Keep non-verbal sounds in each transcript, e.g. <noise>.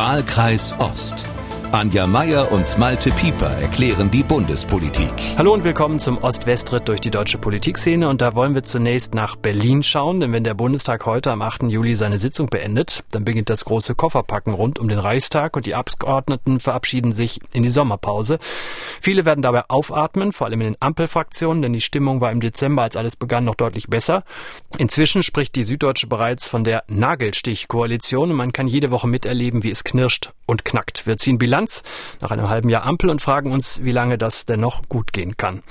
Wahlkreis Ost. Anja Meier und Malte Pieper erklären die Bundespolitik. Hallo und willkommen zum Ost-West-Ritt durch die deutsche Politikszene. Und da wollen wir zunächst nach Berlin schauen, denn wenn der Bundestag heute am 8. Juli seine Sitzung beendet, dann beginnt das große Kofferpacken rund um den Reichstag und die Abgeordneten verabschieden sich in die Sommerpause. Viele werden dabei aufatmen, vor allem in den Ampelfraktionen, denn die Stimmung war im Dezember, als alles begann, noch deutlich besser. Inzwischen spricht die Süddeutsche bereits von der Nagelstich-Koalition und man kann jede Woche miterleben, wie es knirscht und knackt. Wir ziehen Bilanz nach einem halben Jahr Ampel und fragen uns, wie lange das denn noch gut gehen kann.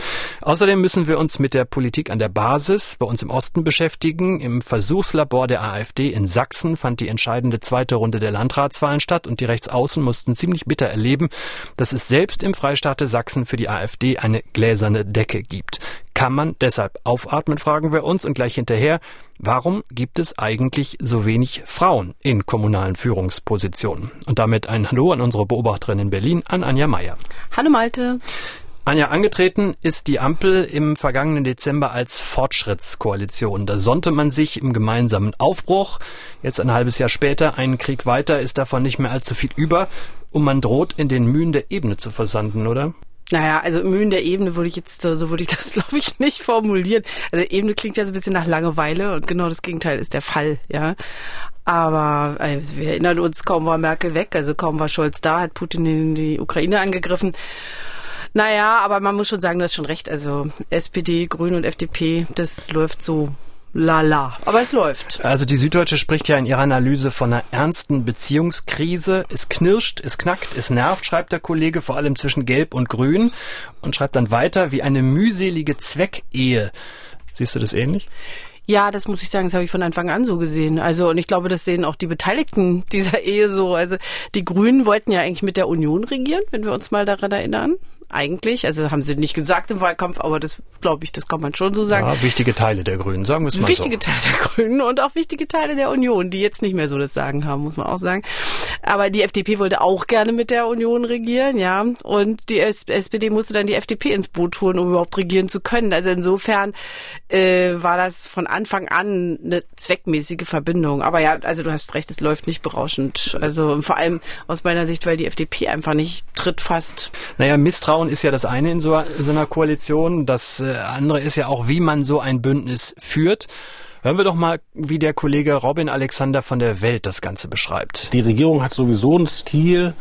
Außerdem müssen wir uns mit der Politik an der Basis bei uns im Osten beschäftigen. Im Versuchslabor der AfD in Sachsen fand die entscheidende zweite Runde der Landratswahlen statt und die Rechtsaußen mussten ziemlich bitter erleben, dass es selbst im Freistaate Sachsen für die AfD eine gläserne Decke gibt. Kann man deshalb aufatmen, fragen wir uns und gleich hinterher, warum gibt es eigentlich so wenig Frauen in kommunalen Führungspositionen? Und damit ein Hallo an unsere Beobachterin in Berlin, an Anja Meier. Hallo Malte. Anja, angetreten ist die Ampel im vergangenen Dezember als Fortschrittskoalition. Da sonnte man sich im gemeinsamen Aufbruch. Jetzt ein halbes Jahr später, einen Krieg weiter, ist davon nicht mehr allzu viel über. Und man droht in den Mühen der Ebene zu versanden, oder? Naja, also Mühen der Ebene würde ich jetzt, so würde ich <laughs> das glaube ich nicht formulieren. Also Ebene klingt ja so ein bisschen nach Langeweile und genau das Gegenteil ist der Fall, ja. Aber also wir erinnern uns, kaum war Merkel weg, also kaum war Scholz da, hat Putin in die Ukraine angegriffen. Naja, aber man muss schon sagen, du hast schon recht. Also SPD, Grüne und FDP, das läuft so lala. Aber es läuft. Also die Süddeutsche spricht ja in ihrer Analyse von einer ernsten Beziehungskrise. Es knirscht, es knackt, es nervt, schreibt der Kollege, vor allem zwischen Gelb und Grün. Und schreibt dann weiter, wie eine mühselige Zweckehe. Siehst du das ähnlich? Ja, das muss ich sagen, das habe ich von Anfang an so gesehen. Also und ich glaube, das sehen auch die Beteiligten dieser Ehe so. Also die Grünen wollten ja eigentlich mit der Union regieren, wenn wir uns mal daran erinnern eigentlich. Also haben sie nicht gesagt im Wahlkampf, aber das glaube ich, das kann man schon so sagen. Ja, wichtige Teile der Grünen, sagen wir es mal wichtige so. Teile der Grünen und auch wichtige Teile der Union, die jetzt nicht mehr so das Sagen haben, muss man auch sagen. Aber die FDP wollte auch gerne mit der Union regieren, ja. Und die SPD musste dann die FDP ins Boot holen, um überhaupt regieren zu können. Also insofern äh, war das von Anfang an eine zweckmäßige Verbindung. Aber ja, also du hast recht, es läuft nicht berauschend. Also vor allem aus meiner Sicht, weil die FDP einfach nicht tritt fast. Naja, Misstrauen Misstrauen ist ja das eine in so, so einer Koalition. Das äh, andere ist ja auch, wie man so ein Bündnis führt. Hören wir doch mal, wie der Kollege Robin Alexander von der Welt das Ganze beschreibt. Die Regierung hat sowieso einen Stil,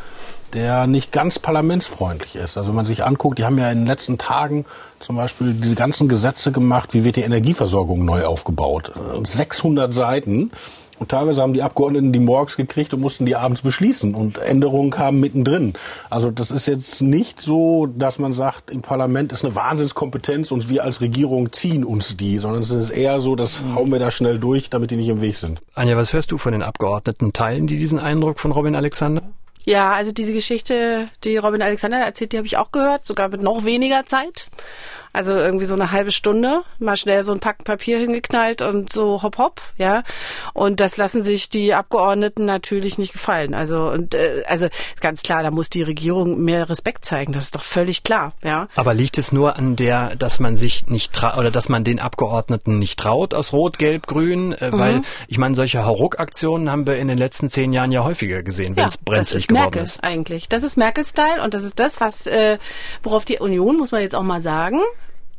der nicht ganz parlamentsfreundlich ist. Also wenn man sich anguckt, die haben ja in den letzten Tagen zum Beispiel diese ganzen Gesetze gemacht, wie wird die Energieversorgung neu aufgebaut. 600 Seiten. Und teilweise haben die Abgeordneten die morgens gekriegt und mussten die abends beschließen. Und Änderungen kamen mittendrin. Also das ist jetzt nicht so, dass man sagt, im Parlament ist eine Wahnsinnskompetenz und wir als Regierung ziehen uns die, sondern es ist eher so, das hauen wir da schnell durch, damit die nicht im Weg sind. Anja, was hörst du von den Abgeordneten? Teilen die diesen Eindruck von Robin Alexander? Ja, also diese Geschichte, die Robin Alexander erzählt, die habe ich auch gehört, sogar mit noch weniger Zeit. Also irgendwie so eine halbe Stunde, mal schnell so ein Pack Papier hingeknallt und so hopp hopp, ja. Und das lassen sich die Abgeordneten natürlich nicht gefallen. Also und äh, also ganz klar, da muss die Regierung mehr Respekt zeigen. Das ist doch völlig klar, ja. Aber liegt es nur an der, dass man sich nicht traut oder dass man den Abgeordneten nicht traut aus Rot, Gelb, Grün, äh, mhm. weil ich meine, solche Hauruck-Aktionen haben wir in den letzten zehn Jahren ja häufiger gesehen, wenn es ja, brenzlig geworden Merkel ist. Eigentlich, das ist Merkel-Style und das ist das, was äh, worauf die Union muss man jetzt auch mal sagen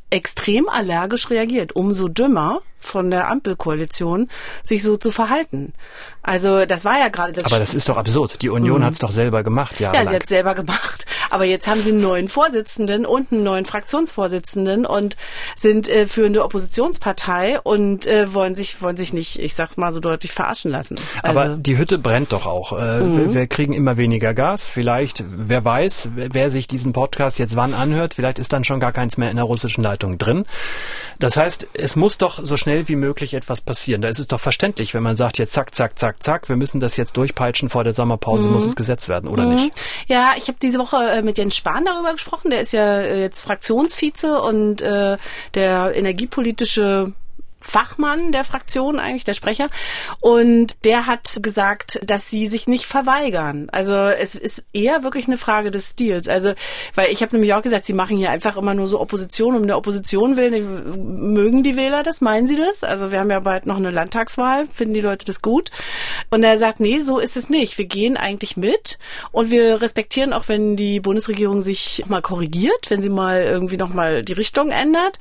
extrem allergisch reagiert. Umso dümmer von der Ampelkoalition, sich so zu verhalten. Also das war ja gerade das. Aber das ist doch absurd. Die Union mhm. hat es doch selber gemacht, ja. Ja, sie hat es selber gemacht. Aber jetzt haben sie einen neuen Vorsitzenden und einen neuen Fraktionsvorsitzenden und sind äh, führende Oppositionspartei und äh, wollen sich wollen sich nicht, ich sag's mal so deutlich, verarschen lassen. Also, Aber die Hütte brennt doch auch. Äh, mhm. wir, wir, kriegen immer weniger Gas. Vielleicht, wer weiß, wer sich diesen Podcast jetzt wann anhört, vielleicht ist dann schon gar keins mehr in der russischen Leitung drin. Das heißt, es muss doch so schnell wie möglich etwas passieren. Da ist es doch verständlich, wenn man sagt, jetzt zack, zack, zack, zack, wir müssen das jetzt durchpeitschen vor der Sommerpause, mhm. muss es gesetzt werden, oder mhm. nicht? Ja, ich habe diese Woche äh, mit Jens Spahn darüber gesprochen. Der ist ja äh, jetzt Fraktionsvize und äh, der energiepolitische Fachmann der Fraktion eigentlich, der Sprecher. Und der hat gesagt, dass sie sich nicht verweigern. Also es ist eher wirklich eine Frage des Stils. Also, weil ich habe nämlich auch gesagt, sie machen hier einfach immer nur so Opposition um der Opposition willen. Mögen die Wähler das? Meinen sie das? Also wir haben ja bald noch eine Landtagswahl. Finden die Leute das gut? Und er sagt, nee, so ist es nicht. Wir gehen eigentlich mit und wir respektieren auch, wenn die Bundesregierung sich mal korrigiert, wenn sie mal irgendwie nochmal die Richtung ändert.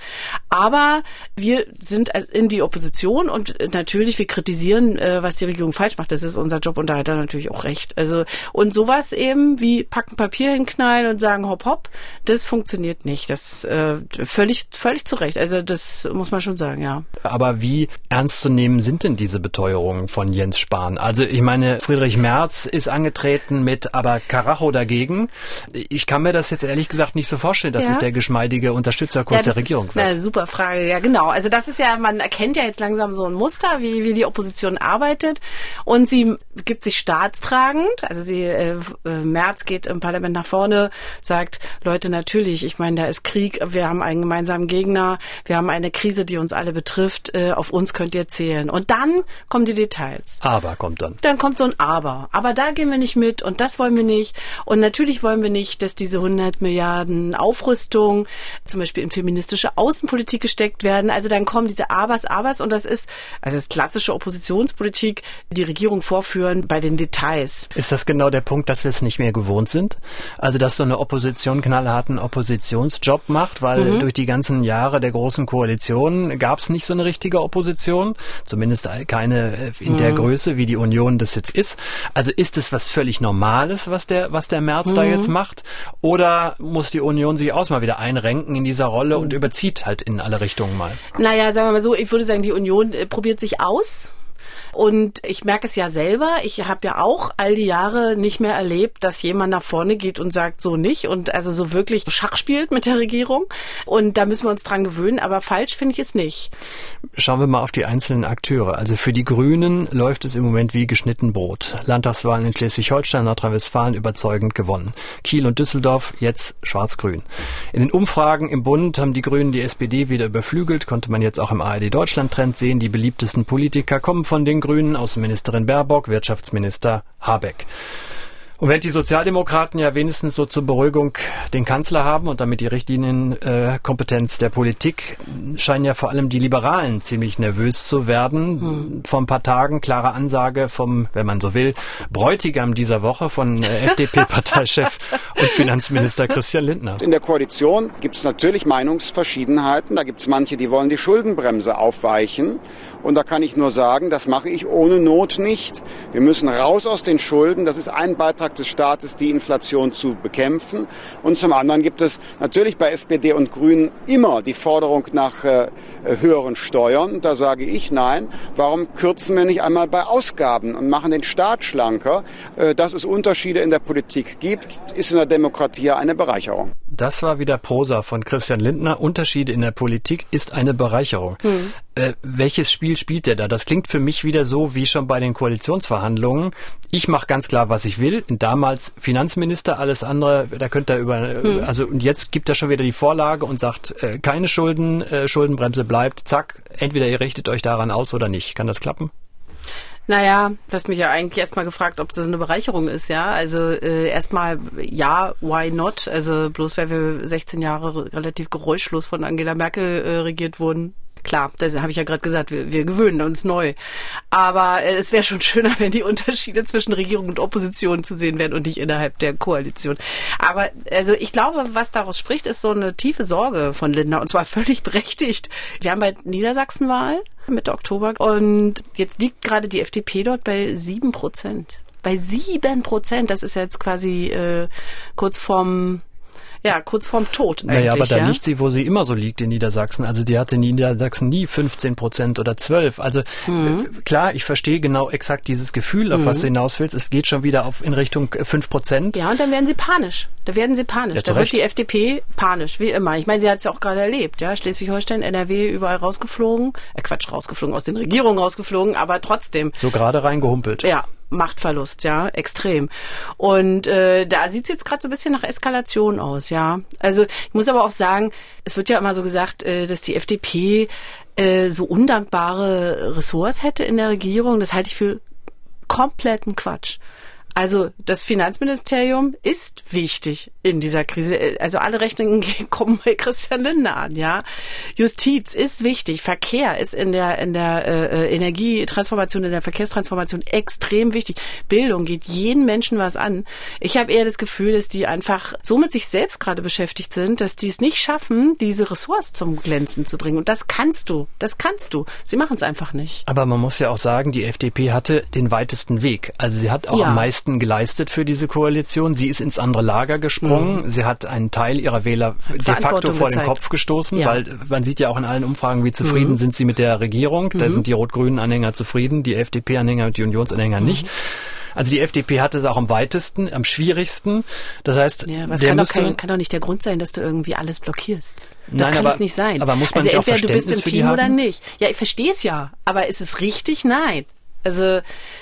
Aber wir sind in die Opposition und natürlich, wir kritisieren, äh, was die Regierung falsch macht. Das ist unser Job und da hat er natürlich auch recht. Also, und sowas eben wie packen Papier hinknallen und sagen hopp hopp, das funktioniert nicht. Das äh, völlig, völlig zu Recht. Also das muss man schon sagen, ja. Aber wie ernst zu nehmen sind denn diese Beteuerungen von Jens Spahn? Also ich meine, Friedrich Merz ist angetreten mit aber Karacho dagegen. Ich kann mir das jetzt ehrlich gesagt nicht so vorstellen, dass ja. es der geschmeidige Unterstützerkurs ja, der Regierung wird. Eine super Frage, ja genau. Also das ist ja, man erkennt ja jetzt langsam so ein Muster, wie, wie die Opposition arbeitet. Und sie gibt sich staatstragend. Also sie, äh, äh, Merz geht im Parlament nach vorne, sagt, Leute, natürlich, ich meine, da ist Krieg, wir haben einen gemeinsamen Gegner, wir haben eine Krise, die uns alle betrifft, äh, auf uns könnt ihr zählen. Und dann kommen die Details. Aber kommt dann. Dann kommt so ein Aber. Aber da gehen wir nicht mit und das wollen wir nicht. Und natürlich wollen wir nicht, dass diese 100 Milliarden Aufrüstung zum Beispiel in feministische Außenpolitik gesteckt werden. Also dann kommen diese Abers, Abers und das ist, also das ist klassische Oppositionspolitik, die Regierung vorführen bei den Details. Ist das genau der Punkt, dass wir es nicht mehr gewohnt sind? Also dass so eine Opposition knallharten Oppositionsjob macht, weil mhm. durch die ganzen Jahre der großen Koalition gab es nicht so eine richtige Opposition, zumindest keine in der mhm. Größe, wie die Union das jetzt ist. Also ist es was völlig Normales, was der, was der März mhm. da jetzt macht? Oder muss die Union sich auch mal wieder einrenken in dieser Rolle und überzieht halt in alle Richtungen mal? Naja, sagen wir mal so, ich würde sagen, die Union äh, probiert sich aus und ich merke es ja selber, ich habe ja auch all die Jahre nicht mehr erlebt, dass jemand nach vorne geht und sagt, so nicht und also so wirklich Schach spielt mit der Regierung. Und da müssen wir uns dran gewöhnen, aber falsch finde ich es nicht. Schauen wir mal auf die einzelnen Akteure. Also für die Grünen läuft es im Moment wie geschnitten Brot. Landtagswahlen in Schleswig-Holstein, Nordrhein-Westfalen überzeugend gewonnen. Kiel und Düsseldorf jetzt schwarz-grün. In den Umfragen im Bund haben die Grünen die SPD wieder überflügelt, konnte man jetzt auch im ARD Deutschland Trend sehen. Die beliebtesten Politiker kommen von den Grünen, Außenministerin Baerbock, Wirtschaftsminister Habeck. Und während die Sozialdemokraten ja wenigstens so zur Beruhigung den Kanzler haben und damit die Richtlinienkompetenz äh, der Politik, scheinen ja vor allem die Liberalen ziemlich nervös zu werden. Hm. Vor ein paar Tagen klare Ansage vom, wenn man so will, Bräutigam dieser Woche von äh, <laughs> FDP-Parteichef und Finanzminister Christian Lindner. In der Koalition gibt es natürlich Meinungsverschiedenheiten. Da gibt es manche, die wollen die Schuldenbremse aufweichen. Und da kann ich nur sagen, das mache ich ohne Not nicht. Wir müssen raus aus den Schulden. Das ist ein Beitrag des Staates, die Inflation zu bekämpfen. Und zum anderen gibt es natürlich bei SPD und Grünen immer die Forderung nach äh, höheren Steuern. Da sage ich nein. Warum kürzen wir nicht einmal bei Ausgaben und machen den Staat schlanker? Äh, dass es Unterschiede in der Politik gibt, ist in der Demokratie eine Bereicherung. Das war wieder Prosa von Christian Lindner. Unterschiede in der Politik ist eine Bereicherung. Hm. Äh, welches Spiel spielt der da? Das klingt für mich wieder so wie schon bei den Koalitionsverhandlungen. Ich mache ganz klar, was ich will. Damals Finanzminister, alles andere, da könnte er über, hm. also und jetzt gibt er schon wieder die Vorlage und sagt, äh, keine Schulden, äh, Schuldenbremse bleibt, zack, entweder ihr richtet euch daran aus oder nicht. Kann das klappen? Naja, du hast mich ja eigentlich erstmal gefragt, ob das eine Bereicherung ist, ja. Also äh, erstmal ja, why not? Also bloß weil wir 16 Jahre relativ geräuschlos von Angela Merkel äh, regiert wurden, Klar, das habe ich ja gerade gesagt, wir, wir gewöhnen uns neu. Aber äh, es wäre schon schöner, wenn die Unterschiede zwischen Regierung und Opposition zu sehen wären und nicht innerhalb der Koalition. Aber also ich glaube, was daraus spricht, ist so eine tiefe Sorge von Lindner und zwar völlig berechtigt. Wir haben bald Niedersachsenwahl Mitte Oktober und jetzt liegt gerade die FDP dort bei sieben Prozent. Bei sieben Prozent, das ist jetzt quasi äh, kurz vorm ja, kurz vorm Tod eigentlich. Naja, aber da ja? liegt sie, wo sie immer so liegt in Niedersachsen. Also die hatte in Niedersachsen nie 15 Prozent oder 12. Also mhm. Äh, klar, ich verstehe genau exakt dieses Gefühl, auf mhm. was du hinaus willst. Es geht schon wieder auf in Richtung 5 Prozent. Ja, und dann werden sie panisch. Da werden sie panisch. Ja, da wird die FDP panisch, wie immer. Ich meine, sie hat es ja auch gerade erlebt, ja. Schleswig-Holstein, NRW, überall rausgeflogen. Äh, Quatsch, rausgeflogen, aus den Regierungen rausgeflogen, aber trotzdem. So gerade reingehumpelt. Ja, Machtverlust, ja, extrem. Und äh, da sieht es jetzt gerade so ein bisschen nach Eskalation aus, ja. Also ich muss aber auch sagen, es wird ja immer so gesagt, äh, dass die FDP äh, so undankbare Ressorts hätte in der Regierung. Das halte ich für kompletten Quatsch. Also das Finanzministerium ist wichtig in dieser Krise. Also alle Rechnungen <laughs> kommen bei Christian Lindner an, ja. Justiz ist wichtig, Verkehr ist in der in der äh, Energietransformation, in der Verkehrstransformation extrem wichtig. Bildung geht jeden Menschen was an. Ich habe eher das Gefühl, dass die einfach so mit sich selbst gerade beschäftigt sind, dass die es nicht schaffen, diese Ressource zum Glänzen zu bringen. Und das kannst du, das kannst du. Sie machen es einfach nicht. Aber man muss ja auch sagen, die FDP hatte den weitesten Weg. Also sie hat auch ja. am meisten meisten geleistet für diese Koalition. Sie ist ins andere Lager gesprungen. Mhm. Sie hat einen Teil ihrer Wähler de facto vor den Kopf gestoßen, ja. weil man sieht ja auch in allen Umfragen, wie zufrieden mhm. sind sie mit der Regierung. Da mhm. sind die rot-grünen Anhänger zufrieden, die FDP-Anhänger und die Unionsanhänger nicht. Mhm. Also die FDP hatte es auch am weitesten, am schwierigsten. Das heißt, ja, aber es kann, doch kein, kann doch nicht der Grund sein, dass du irgendwie alles blockierst. Das Nein, kann aber, es nicht sein. Aber muss man also nicht entweder du bist im Team oder nicht. Ja, ich verstehe es ja. Aber ist es richtig? Nein. Also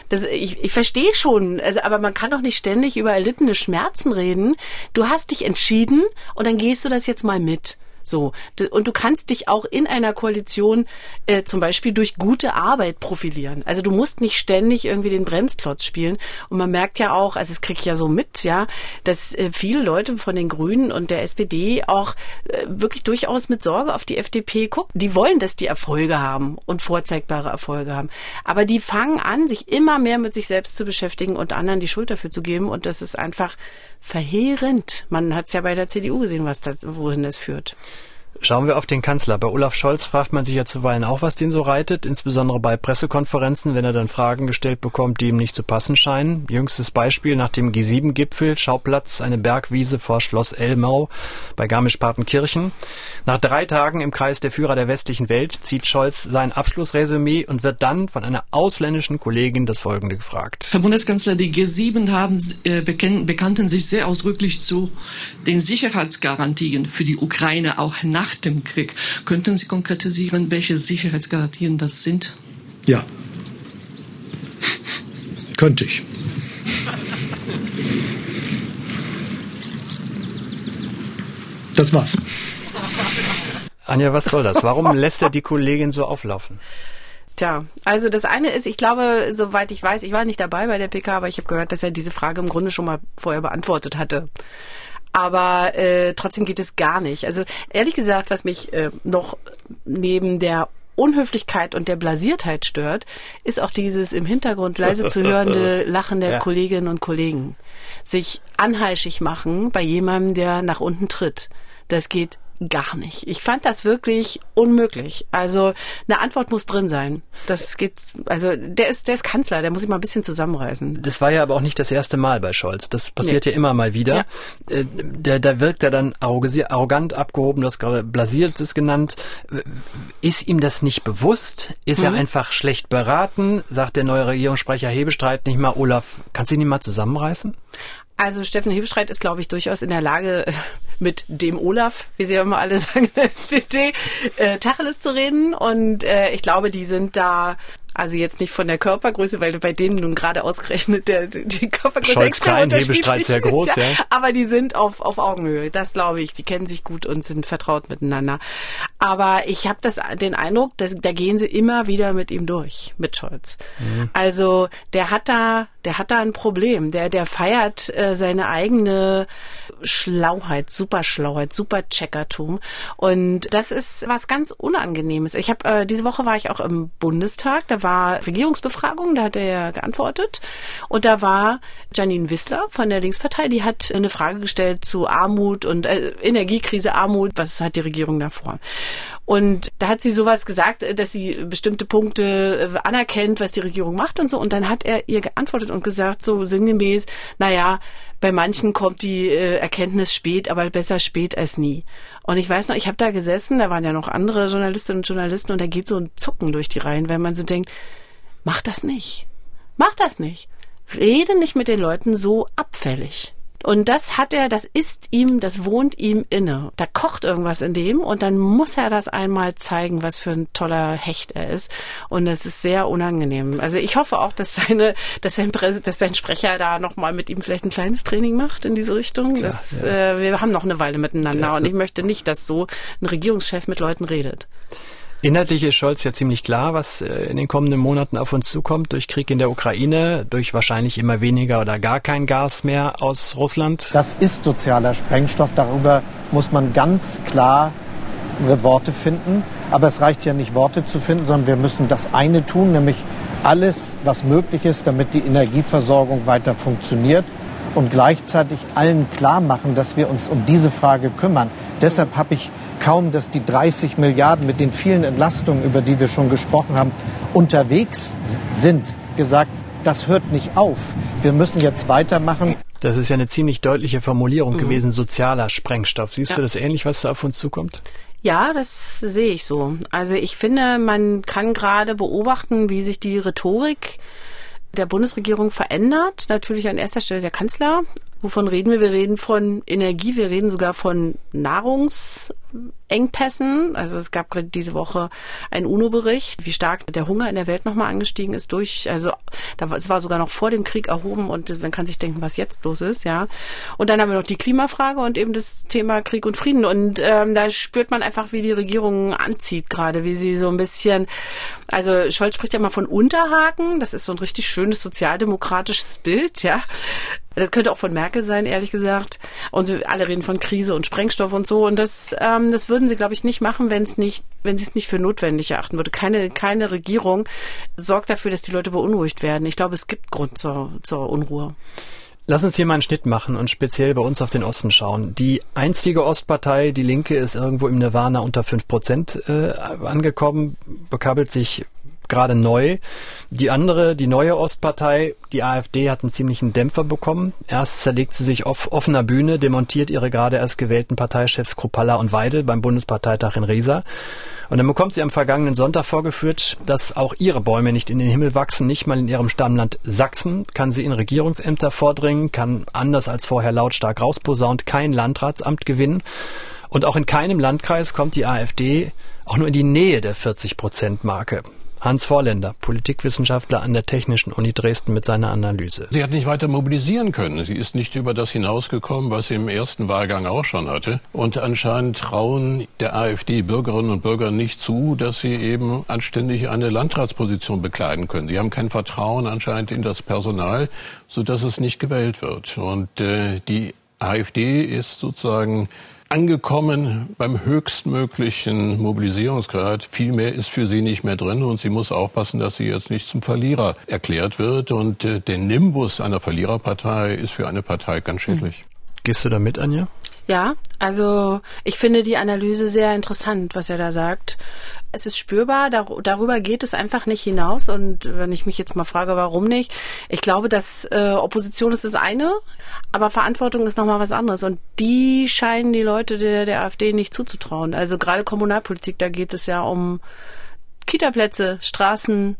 das, ich, ich verstehe schon, also, aber man kann doch nicht ständig über erlittene Schmerzen reden. Du hast dich entschieden und dann gehst du das jetzt mal mit. So. Und du kannst dich auch in einer Koalition äh, zum Beispiel durch gute Arbeit profilieren. Also du musst nicht ständig irgendwie den Bremsklotz spielen. Und man merkt ja auch, also es kriege ich ja so mit, ja, dass äh, viele Leute von den Grünen und der SPD auch äh, wirklich durchaus mit Sorge auf die FDP gucken. Die wollen, dass die Erfolge haben und vorzeigbare Erfolge haben. Aber die fangen an, sich immer mehr mit sich selbst zu beschäftigen und anderen die Schuld dafür zu geben. Und das ist einfach verheerend. Man hat es ja bei der CDU gesehen, was das, wohin das führt. Schauen wir auf den Kanzler. Bei Olaf Scholz fragt man sich ja zuweilen auch, was den so reitet, insbesondere bei Pressekonferenzen, wenn er dann Fragen gestellt bekommt, die ihm nicht zu passen scheinen. Jüngstes Beispiel nach dem G7-Gipfel, Schauplatz eine Bergwiese vor Schloss Elmau bei Garmisch-Partenkirchen. Nach drei Tagen im Kreis der Führer der westlichen Welt zieht Scholz sein Abschlussresümee und wird dann von einer ausländischen Kollegin das Folgende gefragt. Herr Bundeskanzler, die G7 haben, äh, bekannten sich sehr ausdrücklich zu den Sicherheitsgarantien für die Ukraine auch nach nach dem Krieg. Könnten Sie konkretisieren, welche Sicherheitsgarantien das sind? Ja. Könnte ich. Das war's. Anja, was soll das? Warum lässt er die Kollegin so auflaufen? Tja, also das eine ist, ich glaube, soweit ich weiß, ich war nicht dabei bei der PK, aber ich habe gehört, dass er diese Frage im Grunde schon mal vorher beantwortet hatte aber äh, trotzdem geht es gar nicht. Also ehrlich gesagt, was mich äh, noch neben der Unhöflichkeit und der Blasiertheit stört, ist auch dieses im Hintergrund leise zu hörende <laughs> Lachen der ja. Kolleginnen und Kollegen. Sich anheischig machen bei jemandem, der nach unten tritt. Das geht gar nicht. Ich fand das wirklich unmöglich. Also eine Antwort muss drin sein. Das geht, also der ist, der ist Kanzler, der muss sich mal ein bisschen zusammenreißen. Das war ja aber auch nicht das erste Mal bei Scholz. Das passiert nee. ja immer mal wieder. Ja. Äh, da wirkt er dann arrogant abgehoben, du hast gerade blasiert es genannt. Ist ihm das nicht bewusst? Ist mhm. er einfach schlecht beraten? Sagt der neue Regierungssprecher Hebestreit nicht mal, Olaf, kannst du ihn nicht mal zusammenreißen? Also Steffen Hebestreit ist, glaube ich, durchaus in der Lage, mit dem Olaf, wie sie ja immer alle <laughs> sagen, der SPD, äh, Tacheles zu reden. Und äh, ich glaube, die sind da also jetzt nicht von der Körpergröße, weil bei denen nun gerade ausgerechnet der, die Körpergröße Scholz extrem klein, unterschiedlich sehr groß, ist, ja. ja. <laughs> Aber die sind auf, auf Augenhöhe, das glaube ich. Die kennen sich gut und sind vertraut miteinander. Aber ich habe das den Eindruck, dass, da gehen sie immer wieder mit ihm durch, mit Scholz. Mhm. Also der hat da, der hat da ein Problem. Der, der feiert äh, seine eigene Schlauheit, super Schlauheit, super Checkertum. Und das ist was ganz Unangenehmes. Ich habe äh, diese Woche war ich auch im Bundestag. Da war Regierungsbefragung, da hat er geantwortet. Und da war Janine Wissler von der Linkspartei, die hat eine Frage gestellt zu Armut und äh, Energiekrise, Armut. Was hat die Regierung da vor? Und da hat sie sowas gesagt, dass sie bestimmte Punkte äh, anerkennt, was die Regierung macht und so. Und dann hat er ihr geantwortet und gesagt, so sinngemäß, naja, bei manchen kommt die äh, Erkenntnis spät, aber besser spät als nie. Und ich weiß noch, ich habe da gesessen, da waren ja noch andere Journalistinnen und Journalisten und da geht so ein Zucken durch die Reihen, wenn man so denkt, mach das nicht. Mach das nicht. Rede nicht mit den Leuten so abfällig. Und das hat er, das ist ihm, das wohnt ihm inne. Da kocht irgendwas in dem und dann muss er das einmal zeigen, was für ein toller Hecht er ist. Und das ist sehr unangenehm. Also ich hoffe auch, dass seine, dass sein, dass sein Sprecher da nochmal mit ihm vielleicht ein kleines Training macht in diese Richtung. Klar, das, ja. äh, wir haben noch eine Weile miteinander ja. und ich möchte nicht, dass so ein Regierungschef mit Leuten redet. Inhaltlich ist Scholz ja ziemlich klar, was äh, in den kommenden Monaten auf uns zukommt, durch Krieg in der Ukraine, durch wahrscheinlich immer weniger oder gar kein Gas mehr aus Russland. Das ist sozialer Sprengstoff, darüber muss man ganz klar Worte finden. Aber es reicht ja nicht, Worte zu finden, sondern wir müssen das eine tun, nämlich alles, was möglich ist, damit die Energieversorgung weiter funktioniert und gleichzeitig allen klar machen, dass wir uns um diese Frage kümmern. Deshalb habe ich kaum, dass die 30 Milliarden mit den vielen Entlastungen, über die wir schon gesprochen haben, unterwegs sind, gesagt, das hört nicht auf. Wir müssen jetzt weitermachen. Das ist ja eine ziemlich deutliche Formulierung mhm. gewesen, sozialer Sprengstoff. Siehst ja. du das ähnlich, was da auf uns zukommt? Ja, das sehe ich so. Also ich finde, man kann gerade beobachten, wie sich die Rhetorik der Bundesregierung verändert. Natürlich an erster Stelle der Kanzler. Wovon reden wir? Wir reden von Energie, wir reden sogar von Nahrungs Engpässen. Also es gab gerade diese Woche einen UNO-Bericht, wie stark der Hunger in der Welt nochmal angestiegen ist durch, also es war sogar noch vor dem Krieg erhoben und man kann sich denken, was jetzt los ist, ja. Und dann haben wir noch die Klimafrage und eben das Thema Krieg und Frieden. Und ähm, da spürt man einfach, wie die Regierung anzieht gerade, wie sie so ein bisschen, also Scholz spricht ja mal von Unterhaken, das ist so ein richtig schönes sozialdemokratisches Bild, ja. Das könnte auch von Merkel sein, ehrlich gesagt. Und alle reden von Krise und Sprengstoff und so. Und das, ähm, das würden sie, glaube ich, nicht machen, wenn es nicht, wenn sie es nicht für notwendig erachten würde. Keine, keine Regierung sorgt dafür, dass die Leute beunruhigt werden. Ich glaube, es gibt Grund zur, zur Unruhe. Lass uns hier mal einen Schnitt machen und speziell bei uns auf den Osten schauen. Die einstige Ostpartei, die Linke, ist irgendwo im Nirvana unter fünf Prozent äh, angekommen, bekabelt sich gerade neu. Die andere, die neue Ostpartei, die AfD, hat einen ziemlichen Dämpfer bekommen. Erst zerlegt sie sich auf offener Bühne, demontiert ihre gerade erst gewählten Parteichefs Kruppalla und Weidel beim Bundesparteitag in Riesa. Und dann bekommt sie am vergangenen Sonntag vorgeführt, dass auch ihre Bäume nicht in den Himmel wachsen, nicht mal in ihrem Stammland Sachsen, kann sie in Regierungsämter vordringen, kann anders als vorher lautstark rausposaunt kein Landratsamt gewinnen. Und auch in keinem Landkreis kommt die AfD auch nur in die Nähe der 40-Prozent-Marke. Hans Vorländer, Politikwissenschaftler an der Technischen Uni Dresden mit seiner Analyse. Sie hat nicht weiter mobilisieren können. Sie ist nicht über das hinausgekommen, was sie im ersten Wahlgang auch schon hatte. Und anscheinend trauen der AfD Bürgerinnen und Bürger nicht zu, dass sie eben anständig eine Landratsposition bekleiden können. Sie haben kein Vertrauen anscheinend in das Personal, sodass es nicht gewählt wird. Und äh, die AfD ist sozusagen angekommen beim höchstmöglichen Mobilisierungsgrad. Viel mehr ist für sie nicht mehr drin und sie muss aufpassen, dass sie jetzt nicht zum Verlierer erklärt wird. Und äh, der Nimbus einer Verliererpartei ist für eine Partei ganz schädlich. Gehst du da mit, Anja? Ja, also ich finde die Analyse sehr interessant, was er da sagt. Es ist spürbar, dar darüber geht es einfach nicht hinaus. Und wenn ich mich jetzt mal frage, warum nicht, ich glaube, dass äh, Opposition ist das eine, aber Verantwortung ist nochmal was anderes. Und die scheinen die Leute der, der AfD nicht zuzutrauen. Also gerade Kommunalpolitik, da geht es ja um Kitaplätze, Straßen,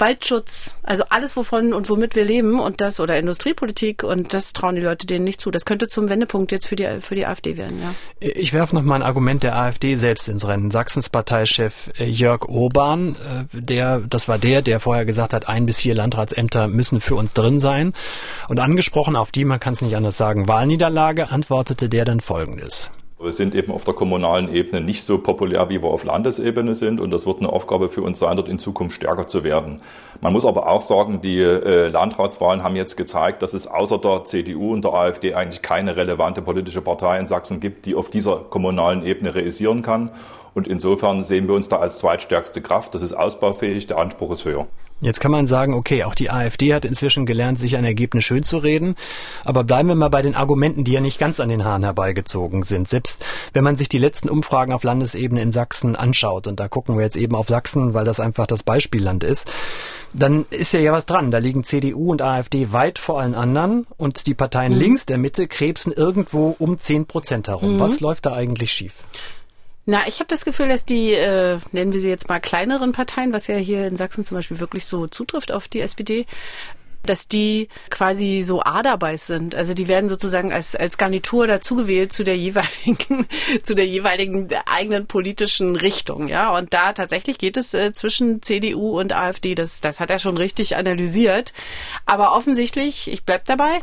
Waldschutz, also alles wovon und womit wir leben und das oder Industriepolitik und das trauen die Leute denen nicht zu. Das könnte zum Wendepunkt jetzt für die für die AfD werden, ja. Ich werfe noch mal ein Argument der AfD selbst ins Rennen. Sachsens Parteichef äh, Jörg Urban, äh, der das war der, der vorher gesagt hat, ein bis vier Landratsämter müssen für uns drin sein und angesprochen auf die, man kann es nicht anders sagen, Wahlniederlage, antwortete der dann folgendes. Wir sind eben auf der kommunalen Ebene nicht so populär, wie wir auf Landesebene sind. Und das wird eine Aufgabe für uns sein, dort in Zukunft stärker zu werden. Man muss aber auch sagen, die äh, Landratswahlen haben jetzt gezeigt, dass es außer der CDU und der AfD eigentlich keine relevante politische Partei in Sachsen gibt, die auf dieser kommunalen Ebene realisieren kann. Und insofern sehen wir uns da als zweitstärkste Kraft. Das ist ausbaufähig, der Anspruch ist höher. Jetzt kann man sagen, okay, auch die AfD hat inzwischen gelernt, sich ein Ergebnis schön zu reden. Aber bleiben wir mal bei den Argumenten, die ja nicht ganz an den Haaren herbeigezogen sind. Selbst wenn man sich die letzten Umfragen auf Landesebene in Sachsen anschaut, und da gucken wir jetzt eben auf Sachsen, weil das einfach das Beispielland ist, dann ist ja ja was dran. Da liegen CDU und AfD weit vor allen anderen und die Parteien mhm. links der Mitte krebsen irgendwo um zehn Prozent herum. Mhm. Was läuft da eigentlich schief? Na, ich habe das Gefühl, dass die, äh, nennen wir sie jetzt mal kleineren Parteien, was ja hier in Sachsen zum Beispiel wirklich so zutrifft auf die SPD, dass die quasi so Aderbeiß sind. Also die werden sozusagen als, als Garnitur dazugewählt zu der jeweiligen, <laughs> zu der jeweiligen eigenen politischen Richtung, ja. Und da tatsächlich geht es äh, zwischen CDU und AfD. Das, das hat er schon richtig analysiert. Aber offensichtlich, ich bleib dabei,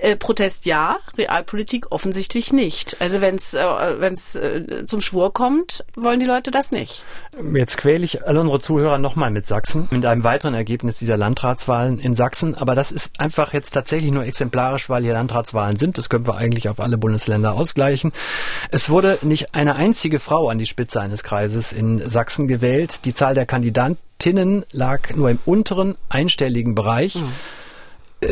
äh, Protest ja, Realpolitik offensichtlich nicht. Also wenn es äh, wenn's, äh, zum Schwur kommt, wollen die Leute das nicht. Jetzt quäle ich alle unsere Zuhörer nochmal mit Sachsen, mit einem weiteren Ergebnis dieser Landratswahlen in Sachsen. Aber das ist einfach jetzt tatsächlich nur exemplarisch, weil hier Landratswahlen sind. Das können wir eigentlich auf alle Bundesländer ausgleichen. Es wurde nicht eine einzige Frau an die Spitze eines Kreises in Sachsen gewählt. Die Zahl der Kandidatinnen lag nur im unteren einstelligen Bereich. Mhm.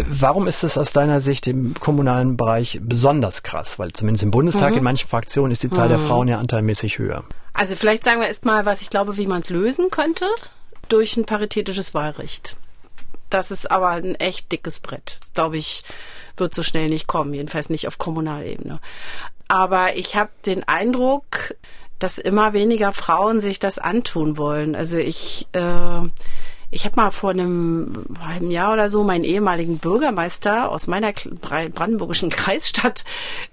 Warum ist es aus deiner Sicht im kommunalen Bereich besonders krass? Weil zumindest im Bundestag mhm. in manchen Fraktionen ist die Zahl mhm. der Frauen ja anteilmäßig höher. Also vielleicht sagen wir erst mal, was ich glaube, wie man es lösen könnte. Durch ein paritätisches Wahlrecht. Das ist aber ein echt dickes Brett. Das, glaube ich, wird so schnell nicht kommen, jedenfalls nicht auf Kommunalebene. Aber ich habe den Eindruck, dass immer weniger Frauen sich das antun wollen. Also ich äh, ich habe mal vor einem halben Jahr oder so meinen ehemaligen Bürgermeister aus meiner brandenburgischen <laughs> Kreisstadt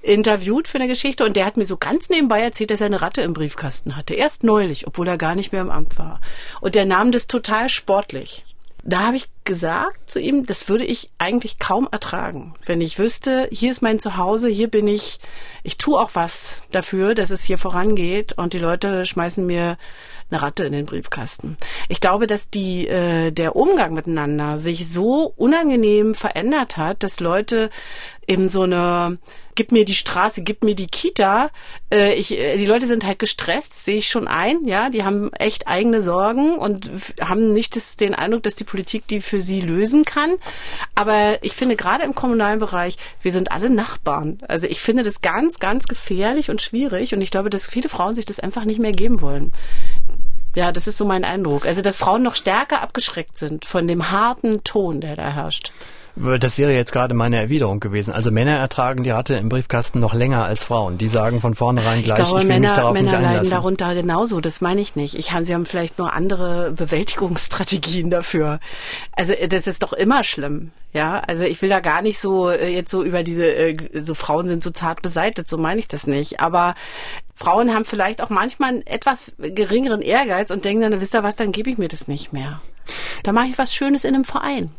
interviewt für eine Geschichte und der hat mir so ganz nebenbei erzählt, dass er eine Ratte im Briefkasten hatte. Erst neulich, obwohl er gar nicht mehr im Amt war. Und der nahm das total sportlich da habe ich gesagt zu ihm, das würde ich eigentlich kaum ertragen, wenn ich wüsste, hier ist mein Zuhause, hier bin ich, ich tue auch was dafür, dass es hier vorangeht und die Leute schmeißen mir eine Ratte in den Briefkasten. Ich glaube, dass die äh, der Umgang miteinander sich so unangenehm verändert hat, dass Leute eben so eine gib mir die Straße, gib mir die Kita. Äh, ich, äh, die Leute sind halt gestresst, sehe ich schon ein. Ja, die haben echt eigene Sorgen und haben nicht das, den Eindruck, dass die Politik die sie lösen kann. Aber ich finde gerade im kommunalen Bereich, wir sind alle Nachbarn. Also ich finde das ganz, ganz gefährlich und schwierig und ich glaube, dass viele Frauen sich das einfach nicht mehr geben wollen. Ja, das ist so mein Eindruck. Also, dass Frauen noch stärker abgeschreckt sind von dem harten Ton, der da herrscht. Das wäre jetzt gerade meine Erwiderung gewesen. Also Männer ertragen die Ratte im Briefkasten noch länger als Frauen. Die sagen von vornherein gleich, ich, glaube, ich will Männer, mich darauf Männer nicht einlassen. leiden darunter genauso, das meine ich nicht. Ich habe, sie haben vielleicht nur andere Bewältigungsstrategien dafür. Also das ist doch immer schlimm. Ja, also ich will da gar nicht so äh, jetzt so über diese, äh, so Frauen sind so zart beseitet, so meine ich das nicht. Aber Frauen haben vielleicht auch manchmal einen etwas geringeren Ehrgeiz und denken dann, wisst ihr was, dann gebe ich mir das nicht mehr. Da mache ich was Schönes in einem Verein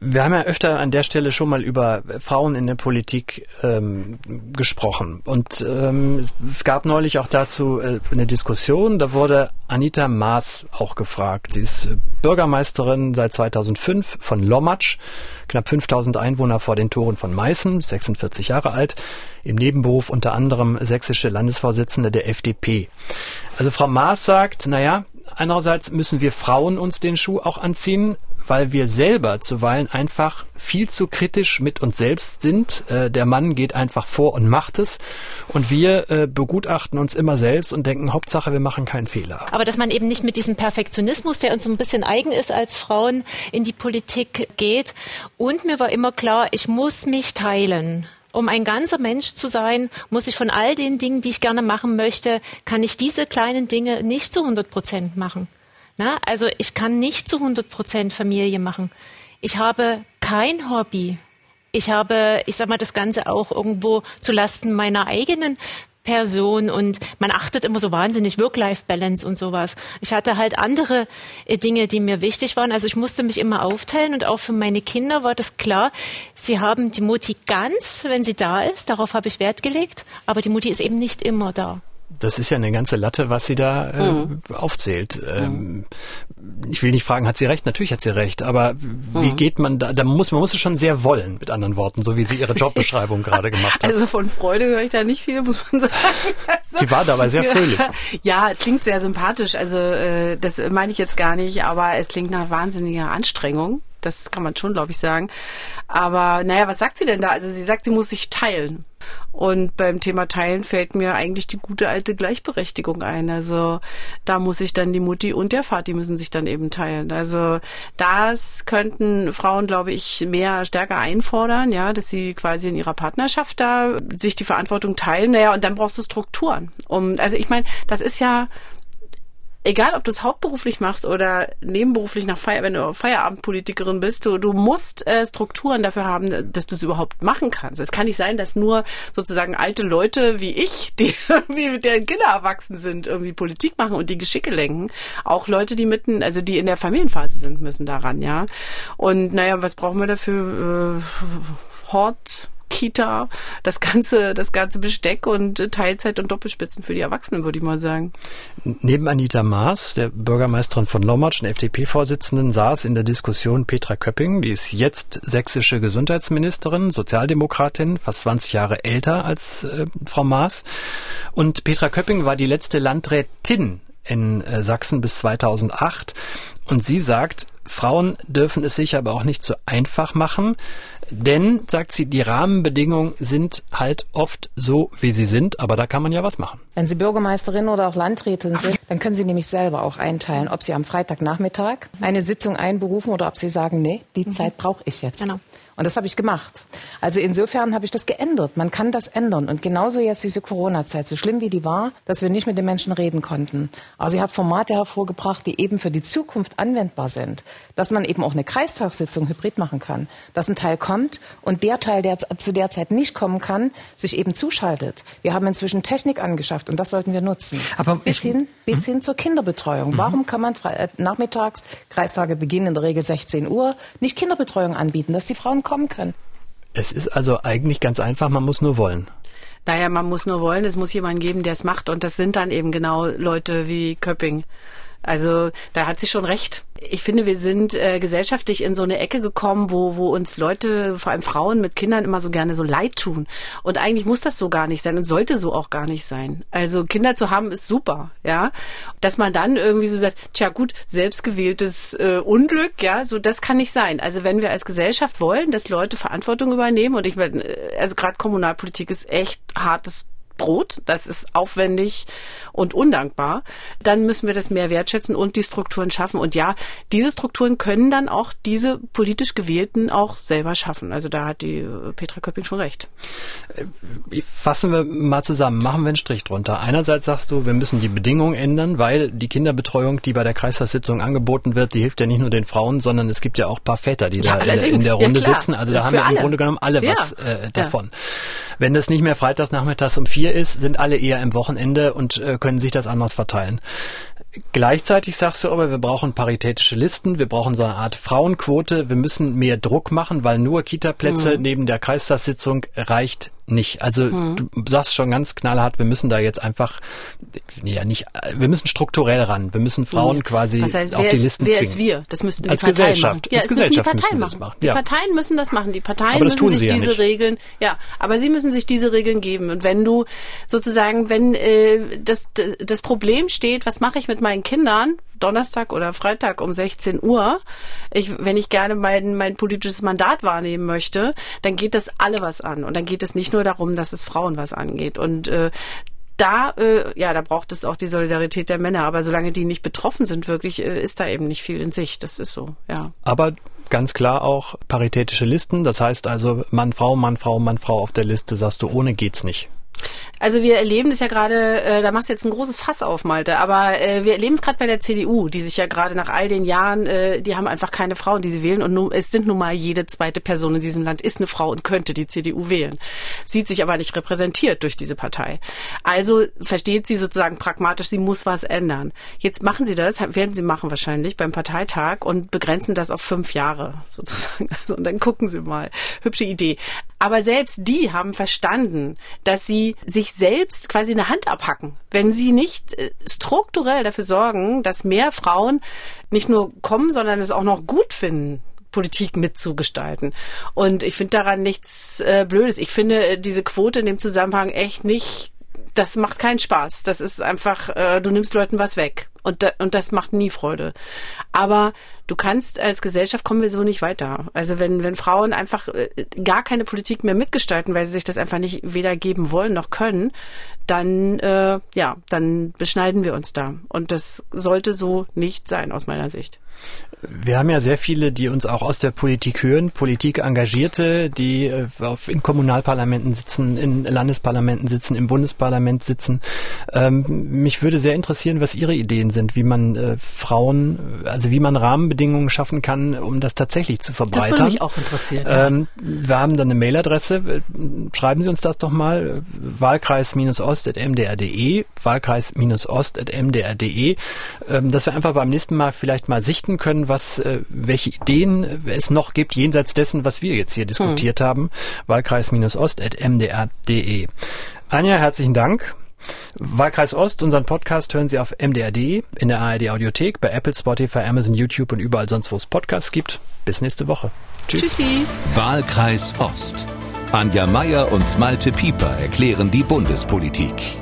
wir haben ja öfter an der Stelle schon mal über Frauen in der Politik ähm, gesprochen. Und ähm, es gab neulich auch dazu äh, eine Diskussion. Da wurde Anita Maas auch gefragt. Sie ist Bürgermeisterin seit 2005 von Lommatsch, knapp 5000 Einwohner vor den Toren von Meißen, 46 Jahre alt, im Nebenberuf unter anderem sächsische Landesvorsitzende der FDP. Also Frau Maas sagt, naja, einerseits müssen wir Frauen uns den Schuh auch anziehen, weil wir selber zuweilen einfach viel zu kritisch mit uns selbst sind. Äh, der Mann geht einfach vor und macht es und wir äh, begutachten uns immer selbst und denken, Hauptsache, wir machen keinen Fehler. Aber dass man eben nicht mit diesem Perfektionismus, der uns so ein bisschen eigen ist als Frauen, in die Politik geht. Und mir war immer klar, ich muss mich teilen. Um ein ganzer Mensch zu sein, muss ich von all den Dingen, die ich gerne machen möchte, kann ich diese kleinen Dinge nicht zu 100 Prozent machen. Na, also ich kann nicht zu 100 Prozent Familie machen. Ich habe kein Hobby. Ich habe, ich sag mal, das Ganze auch irgendwo zu Lasten meiner eigenen Person und man achtet immer so wahnsinnig Work-Life-Balance und sowas. Ich hatte halt andere äh, Dinge, die mir wichtig waren. Also ich musste mich immer aufteilen und auch für meine Kinder war das klar. Sie haben die Mutti ganz, wenn sie da ist. Darauf habe ich Wert gelegt. Aber die Mutti ist eben nicht immer da das ist ja eine ganze Latte, was sie da äh, mhm. aufzählt. Ähm, ich will nicht fragen, hat sie recht? Natürlich hat sie recht, aber wie mhm. geht man da? Da muss man muss es schon sehr wollen, mit anderen Worten, so wie sie ihre Jobbeschreibung <laughs> gerade gemacht hat. Also von Freude höre ich da nicht viel, muss man sagen. Also, <laughs> sie war dabei sehr fröhlich. <laughs> Ja, klingt sehr sympathisch. Also äh, das meine ich jetzt gar nicht, aber es klingt nach wahnsinniger Anstrengung. Das kann man schon, glaube ich, sagen. Aber naja, was sagt sie denn da? Also sie sagt, sie muss sich teilen. Und beim Thema Teilen fällt mir eigentlich die gute alte Gleichberechtigung ein. Also da muss sich dann die Mutti und der Vati müssen sich dann eben teilen. Also das könnten Frauen, glaube ich, mehr stärker einfordern, ja, dass sie quasi in ihrer Partnerschaft da sich die Verantwortung teilen. Naja, und dann brauchst du Strukturen. Um, also ich meine, das ist ja egal ob du es hauptberuflich machst oder nebenberuflich nach Feier, wenn du Feierabendpolitikerin bist, du, du musst äh, Strukturen dafür haben, dass du es überhaupt machen kannst. Es kann nicht sein, dass nur sozusagen alte Leute wie ich, <laughs> die irgendwie mit deren Kinder erwachsen sind, irgendwie Politik machen und die Geschicke lenken. Auch Leute, die mitten, also die in der Familienphase sind, müssen daran, ja. Und naja, was brauchen wir dafür? Äh, Hort, Kita, das ganze, das ganze Besteck und Teilzeit und Doppelspitzen für die Erwachsenen, würde ich mal sagen. Neben Anita Maas, der Bürgermeisterin von Lommatsch und FDP-Vorsitzenden, saß in der Diskussion Petra Köpping, die ist jetzt sächsische Gesundheitsministerin, Sozialdemokratin, fast 20 Jahre älter als äh, Frau Maas. Und Petra Köpping war die letzte Landrätin in äh, Sachsen bis 2008. Und sie sagt, Frauen dürfen es sich aber auch nicht so einfach machen, denn, sagt sie, die Rahmenbedingungen sind halt oft so, wie sie sind, aber da kann man ja was machen. Wenn Sie Bürgermeisterin oder auch Landrätin sind, dann können Sie nämlich selber auch einteilen, ob Sie am Freitagnachmittag eine Sitzung einberufen oder ob Sie sagen, nee, die mhm. Zeit brauche ich jetzt. Genau. Und das habe ich gemacht. Also insofern habe ich das geändert. Man kann das ändern. Und genauso jetzt diese Corona-Zeit, so schlimm wie die war, dass wir nicht mit den Menschen reden konnten. Aber sie hat Formate hervorgebracht, die eben für die Zukunft anwendbar sind. Dass man eben auch eine Kreistagssitzung hybrid machen kann. Dass ein Teil kommt und der Teil, der zu der Zeit nicht kommen kann, sich eben zuschaltet. Wir haben inzwischen Technik angeschafft und das sollten wir nutzen. Aber bis hin, bis hm? hin zur Kinderbetreuung. Mhm. Warum kann man äh, nachmittags, Kreistage beginnen in der Regel 16 Uhr, nicht Kinderbetreuung anbieten, dass die Frauen kommen können. Es ist also eigentlich ganz einfach, man muss nur wollen. Naja, man muss nur wollen, es muss jemanden geben, der es macht. Und das sind dann eben genau Leute wie Köpping. Also da hat sie schon recht ich finde, wir sind äh, gesellschaftlich in so eine Ecke gekommen, wo, wo uns Leute, vor allem Frauen mit Kindern, immer so gerne so leid tun. Und eigentlich muss das so gar nicht sein und sollte so auch gar nicht sein. Also Kinder zu haben ist super, ja. Dass man dann irgendwie so sagt, tja gut, selbstgewähltes äh, Unglück, ja, so das kann nicht sein. Also wenn wir als Gesellschaft wollen, dass Leute Verantwortung übernehmen und ich meine, äh, also gerade Kommunalpolitik ist echt hartes Brot, das ist aufwendig und undankbar, dann müssen wir das mehr wertschätzen und die Strukturen schaffen. Und ja, diese Strukturen können dann auch diese politisch Gewählten auch selber schaffen. Also da hat die äh, Petra Köpping schon recht. Äh, fassen wir mal zusammen, machen wir einen Strich drunter. Einerseits sagst du, wir müssen die Bedingungen ändern, weil die Kinderbetreuung, die bei der Kreistagssitzung angeboten wird, die hilft ja nicht nur den Frauen, sondern es gibt ja auch ein paar Väter, die ja, da in, in, der Runde ja, sitzen. Also das da haben wir alle. im Grunde genommen alle ja. was äh, davon. Wenn das nicht mehr freitags nachmittags um vier ist, sind alle eher im Wochenende und äh, können sich das anders verteilen. Gleichzeitig sagst du aber, wir brauchen paritätische Listen, wir brauchen so eine Art Frauenquote, wir müssen mehr Druck machen, weil nur Kita-Plätze mhm. neben der Kreistagssitzung reicht nicht. Also mhm. du sagst schon ganz knallhart, wir müssen da jetzt einfach, ja nicht, wir müssen strukturell ran. Wir müssen Frauen mhm. quasi Was heißt, auf die ist, Listen wer zwingen. Ist wir? Das müssten die Als Parteien Gesellschaft. machen. Ja, Als Gesellschaft müssen die Parteien machen. machen. Die ja. Parteien müssen das machen. Die Parteien müssen sich diese ja Regeln, ja, aber sie müssen sich diese Regeln geben. Und wenn du sozusagen, wenn äh, das, das Problem steht, was mache ich mit meinen Kindern, Donnerstag oder Freitag um 16 Uhr, ich, wenn ich gerne mein, mein politisches Mandat wahrnehmen möchte, dann geht das alle was an. Und dann geht es nicht nur darum, dass es Frauen was angeht. Und äh, da, äh, ja, da braucht es auch die Solidarität der Männer. Aber solange die nicht betroffen sind, wirklich, äh, ist da eben nicht viel in sich. Das ist so, ja. Aber ganz klar auch paritätische Listen. Das heißt also Mann, Frau, Mann, Frau, Mann, Frau auf der Liste, sagst du, ohne geht's nicht. Also wir erleben das ja gerade, äh, da machst du jetzt ein großes Fass auf, Malte, aber äh, wir erleben es gerade bei der CDU, die sich ja gerade nach all den Jahren, äh, die haben einfach keine Frauen, die sie wählen und nun, es sind nun mal jede zweite Person in diesem Land ist eine Frau und könnte die CDU wählen, sieht sich aber nicht repräsentiert durch diese Partei. Also versteht sie sozusagen pragmatisch, sie muss was ändern. Jetzt machen sie das, werden sie machen wahrscheinlich beim Parteitag und begrenzen das auf fünf Jahre sozusagen. <laughs> Also, und dann gucken sie mal. Hübsche Idee. Aber selbst die haben verstanden, dass sie sich selbst quasi eine Hand abhacken, wenn sie nicht äh, strukturell dafür sorgen, dass mehr Frauen nicht nur kommen, sondern es auch noch gut finden, Politik mitzugestalten. Und ich finde daran nichts äh, Blödes. Ich finde äh, diese Quote in dem Zusammenhang echt nicht, das macht keinen Spaß. Das ist einfach, äh, du nimmst Leuten was weg. Und, da, und das macht nie Freude. Aber du kannst als Gesellschaft kommen wir so nicht weiter. Also wenn, wenn Frauen einfach äh, gar keine Politik mehr mitgestalten, weil sie sich das einfach nicht weder geben wollen noch können, dann äh, ja, dann beschneiden wir uns da. Und das sollte so nicht sein aus meiner Sicht. Wir haben ja sehr viele, die uns auch aus der Politik hören, Politik Engagierte, die äh, in Kommunalparlamenten sitzen, in Landesparlamenten sitzen, im Bundesparlament sitzen. Ähm, mich würde sehr interessieren, was Ihre Ideen sind sind, wie man äh, Frauen, also wie man Rahmenbedingungen schaffen kann, um das tatsächlich zu verbreitern. Das würde mich auch interessieren. Ähm, wir haben dann eine Mailadresse. Schreiben Sie uns das doch mal. Wahlkreis-ost.mdr.de Wahlkreis-ost.mdr.de ähm, dass wir einfach beim nächsten Mal vielleicht mal sichten können, was äh, welche Ideen es noch gibt, jenseits dessen, was wir jetzt hier diskutiert hm. haben. Wahlkreis-ost.mdr.de Anja, herzlichen Dank. Wahlkreis Ost, unseren Podcast hören Sie auf mdr.de, in der ARD Audiothek, bei Apple, Spotify, Amazon, YouTube und überall sonst, wo es Podcasts gibt. Bis nächste Woche. Tschüss. Tschüssi. Wahlkreis Ost. Anja Meier und Malte Pieper erklären die Bundespolitik.